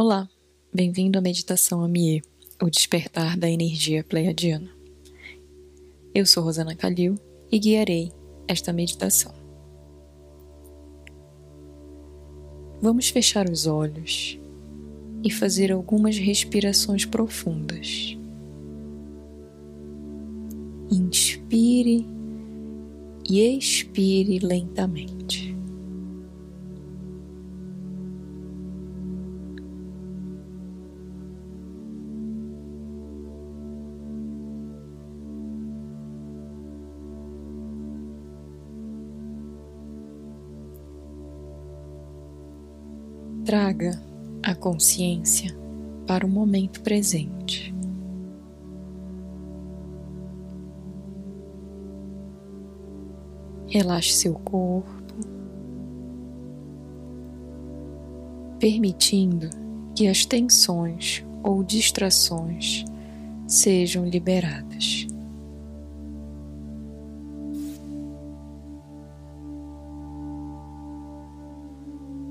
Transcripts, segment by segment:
Olá, bem-vindo à meditação Amie, o despertar da energia pleiadiana. Eu sou Rosana Calil e guiarei esta meditação. Vamos fechar os olhos e fazer algumas respirações profundas. Inspire e expire lentamente. Traga a consciência para o momento presente. Relaxe seu corpo, permitindo que as tensões ou distrações sejam liberadas.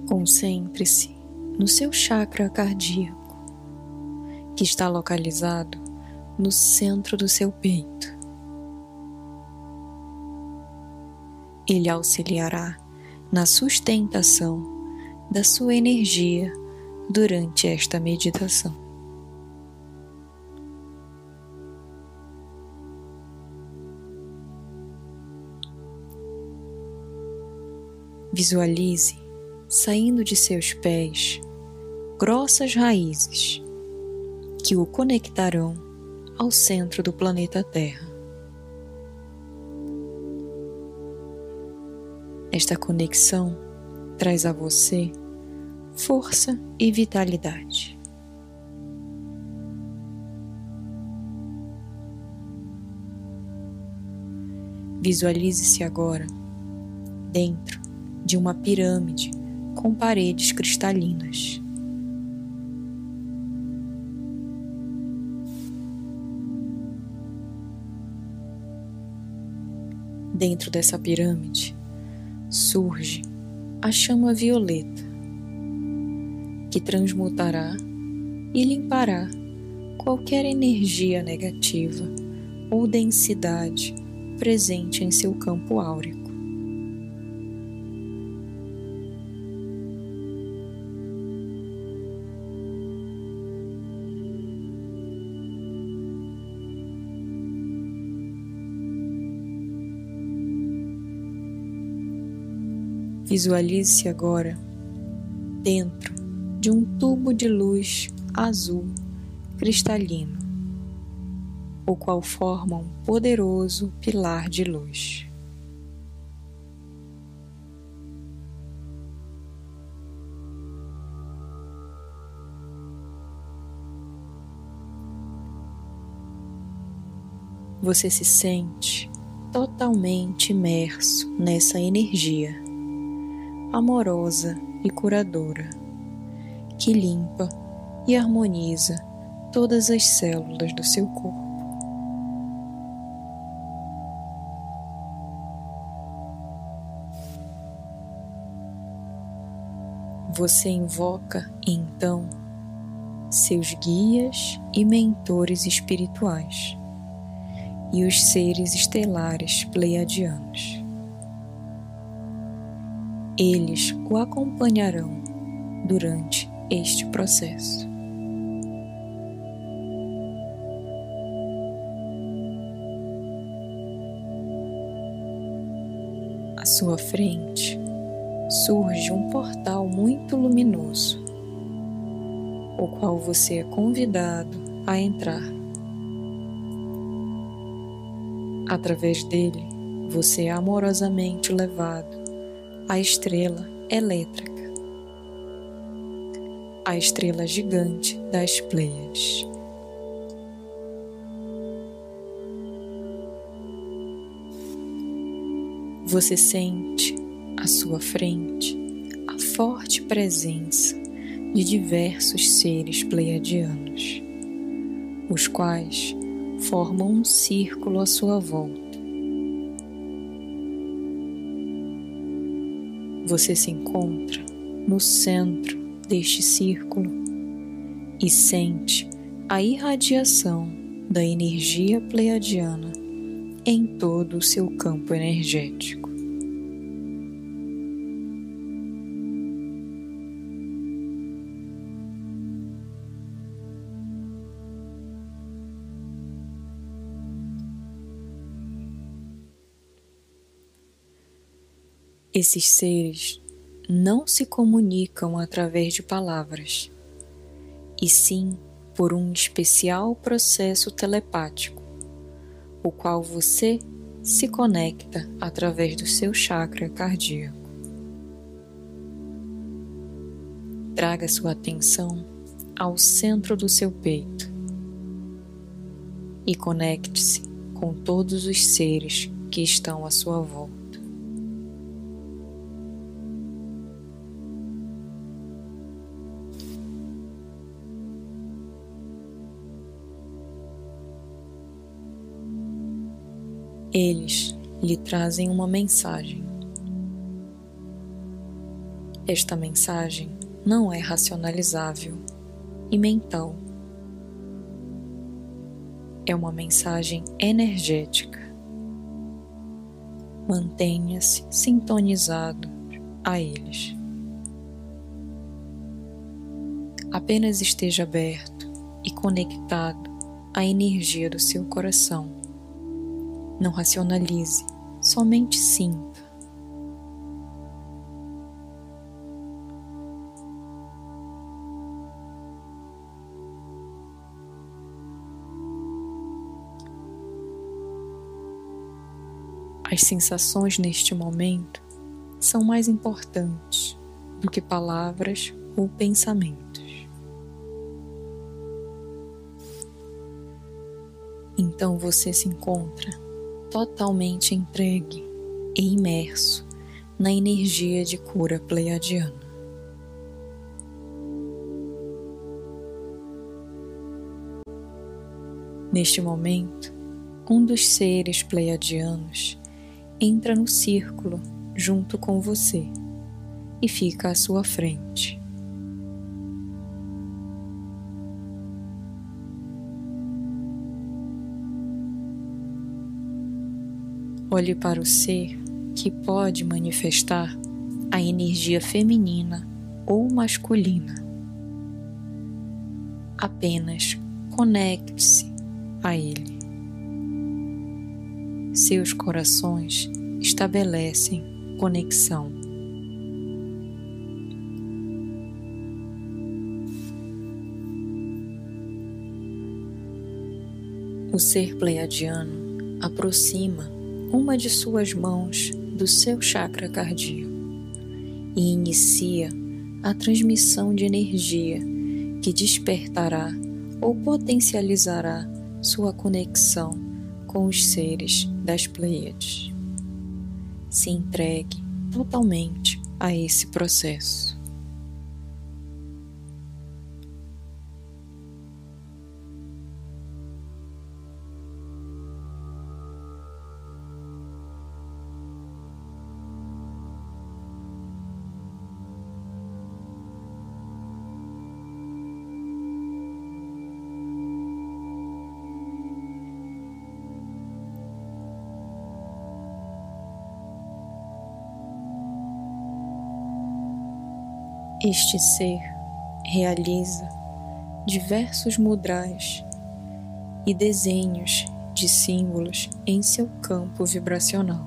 Concentre-se no seu chakra cardíaco, que está localizado no centro do seu peito. Ele auxiliará na sustentação da sua energia durante esta meditação. Visualize saindo de seus pés grossas raízes que o conectarão ao centro do planeta Terra. Esta conexão traz a você força e vitalidade. Visualize-se agora dentro de uma pirâmide com paredes cristalinas. Dentro dessa pirâmide surge a chama violeta, que transmutará e limpará qualquer energia negativa ou densidade presente em seu campo áureo. Visualize-se agora dentro de um tubo de luz azul cristalino, o qual forma um poderoso pilar de luz. Você se sente totalmente imerso nessa energia amorosa e curadora, que limpa e harmoniza todas as células do seu corpo. Você invoca então seus guias e mentores espirituais e os seres estelares pleiadianos eles o acompanharão durante este processo. À sua frente surge um portal muito luminoso, o qual você é convidado a entrar. Através dele, você é amorosamente levado a estrela elétrica, a estrela gigante das Pleias. Você sente à sua frente a forte presença de diversos seres pleiadianos, os quais formam um círculo à sua volta você se encontra no centro deste círculo e sente a irradiação da energia pleiadiana em todo o seu campo energético. Esses seres não se comunicam através de palavras, e sim por um especial processo telepático, o qual você se conecta através do seu chakra cardíaco. Traga sua atenção ao centro do seu peito e conecte-se com todos os seres que estão à sua volta. Eles lhe trazem uma mensagem. Esta mensagem não é racionalizável e mental. É uma mensagem energética. Mantenha-se sintonizado a eles. Apenas esteja aberto e conectado à energia do seu coração não racionalize, somente sinta. As sensações neste momento são mais importantes do que palavras ou pensamentos. Então você se encontra totalmente entregue e imerso na energia de cura pleiadiana. Neste momento, um dos seres pleiadianos entra no círculo junto com você e fica à sua frente. Olhe para o ser que pode manifestar a energia feminina ou masculina. Apenas conecte-se a ele. Seus corações estabelecem conexão. O ser pleiadiano aproxima uma de suas mãos do seu chakra cardíaco e inicia a transmissão de energia que despertará ou potencializará sua conexão com os seres das Pleiades. Se entregue totalmente a esse processo. Este ser realiza diversos mudras e desenhos de símbolos em seu campo vibracional.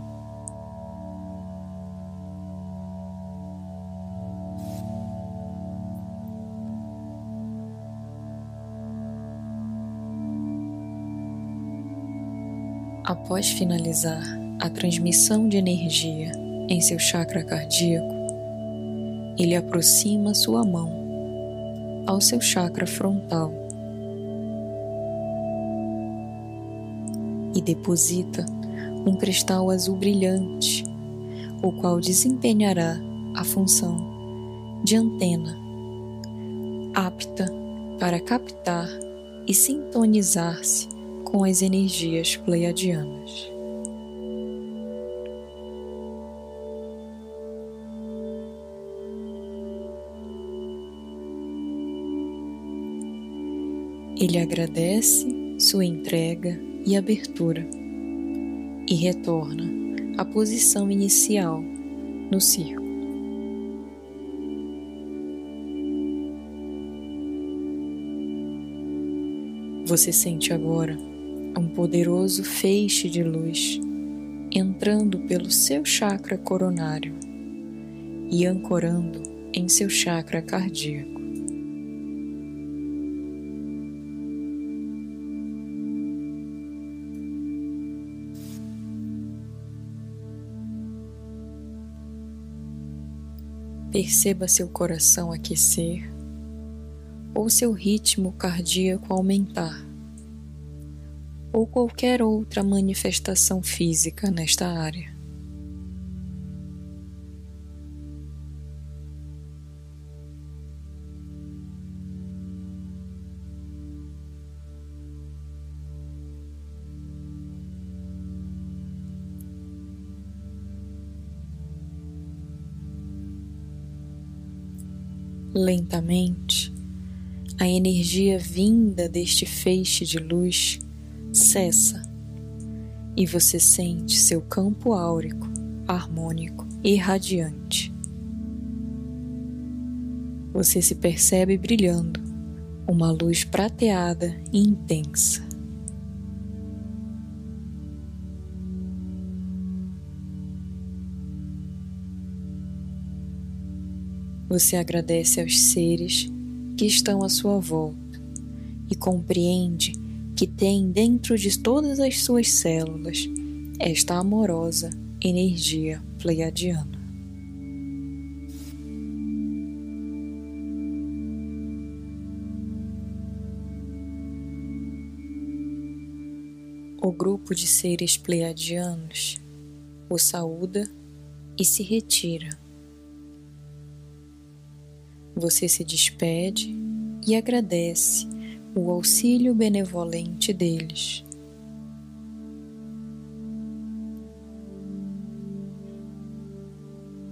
Após finalizar a transmissão de energia em seu chakra cardíaco, ele aproxima sua mão ao seu chakra frontal e deposita um cristal azul brilhante, o qual desempenhará a função de antena, apta para captar e sintonizar-se com as energias pleiadianas. Ele agradece sua entrega e abertura e retorna à posição inicial no círculo. Você sente agora um poderoso feixe de luz entrando pelo seu chakra coronário e ancorando em seu chakra cardíaco. Perceba seu coração aquecer ou seu ritmo cardíaco aumentar, ou qualquer outra manifestação física nesta área. Lentamente, a energia vinda deste feixe de luz cessa e você sente seu campo áurico, harmônico e radiante. Você se percebe brilhando, uma luz prateada e intensa. Você agradece aos seres que estão à sua volta e compreende que tem dentro de todas as suas células esta amorosa energia pleiadiana. O grupo de seres pleiadianos o saúda e se retira você se despede e agradece o auxílio benevolente deles.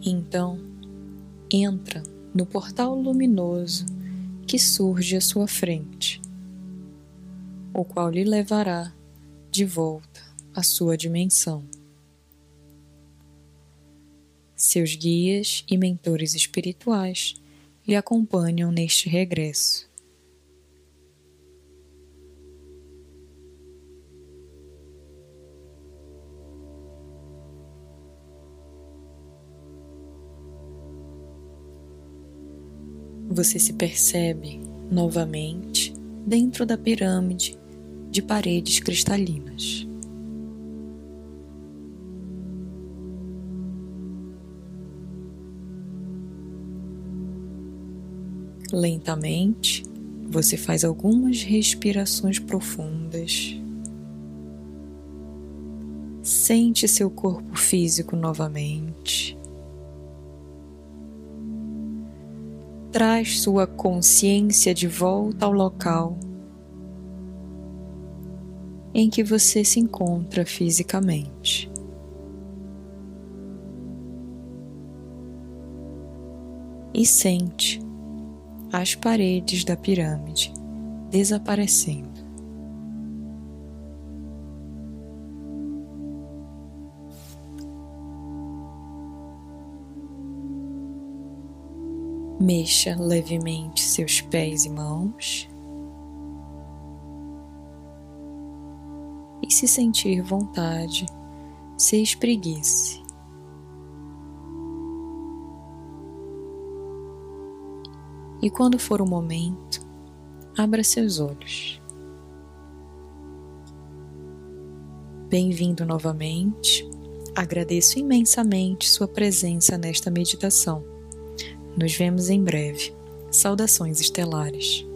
Então, entra no portal luminoso que surge à sua frente, o qual lhe levará de volta à sua dimensão. Seus guias e mentores espirituais lhe acompanham neste regresso. Você se percebe novamente dentro da pirâmide de paredes cristalinas. Lentamente, você faz algumas respirações profundas. Sente seu corpo físico novamente. Traz sua consciência de volta ao local em que você se encontra fisicamente. E sente as paredes da pirâmide desaparecendo. Mexa levemente seus pés e mãos. E se sentir vontade, se espreguice. E quando for o momento, abra seus olhos. Bem-vindo novamente. Agradeço imensamente sua presença nesta meditação. Nos vemos em breve. Saudações estelares.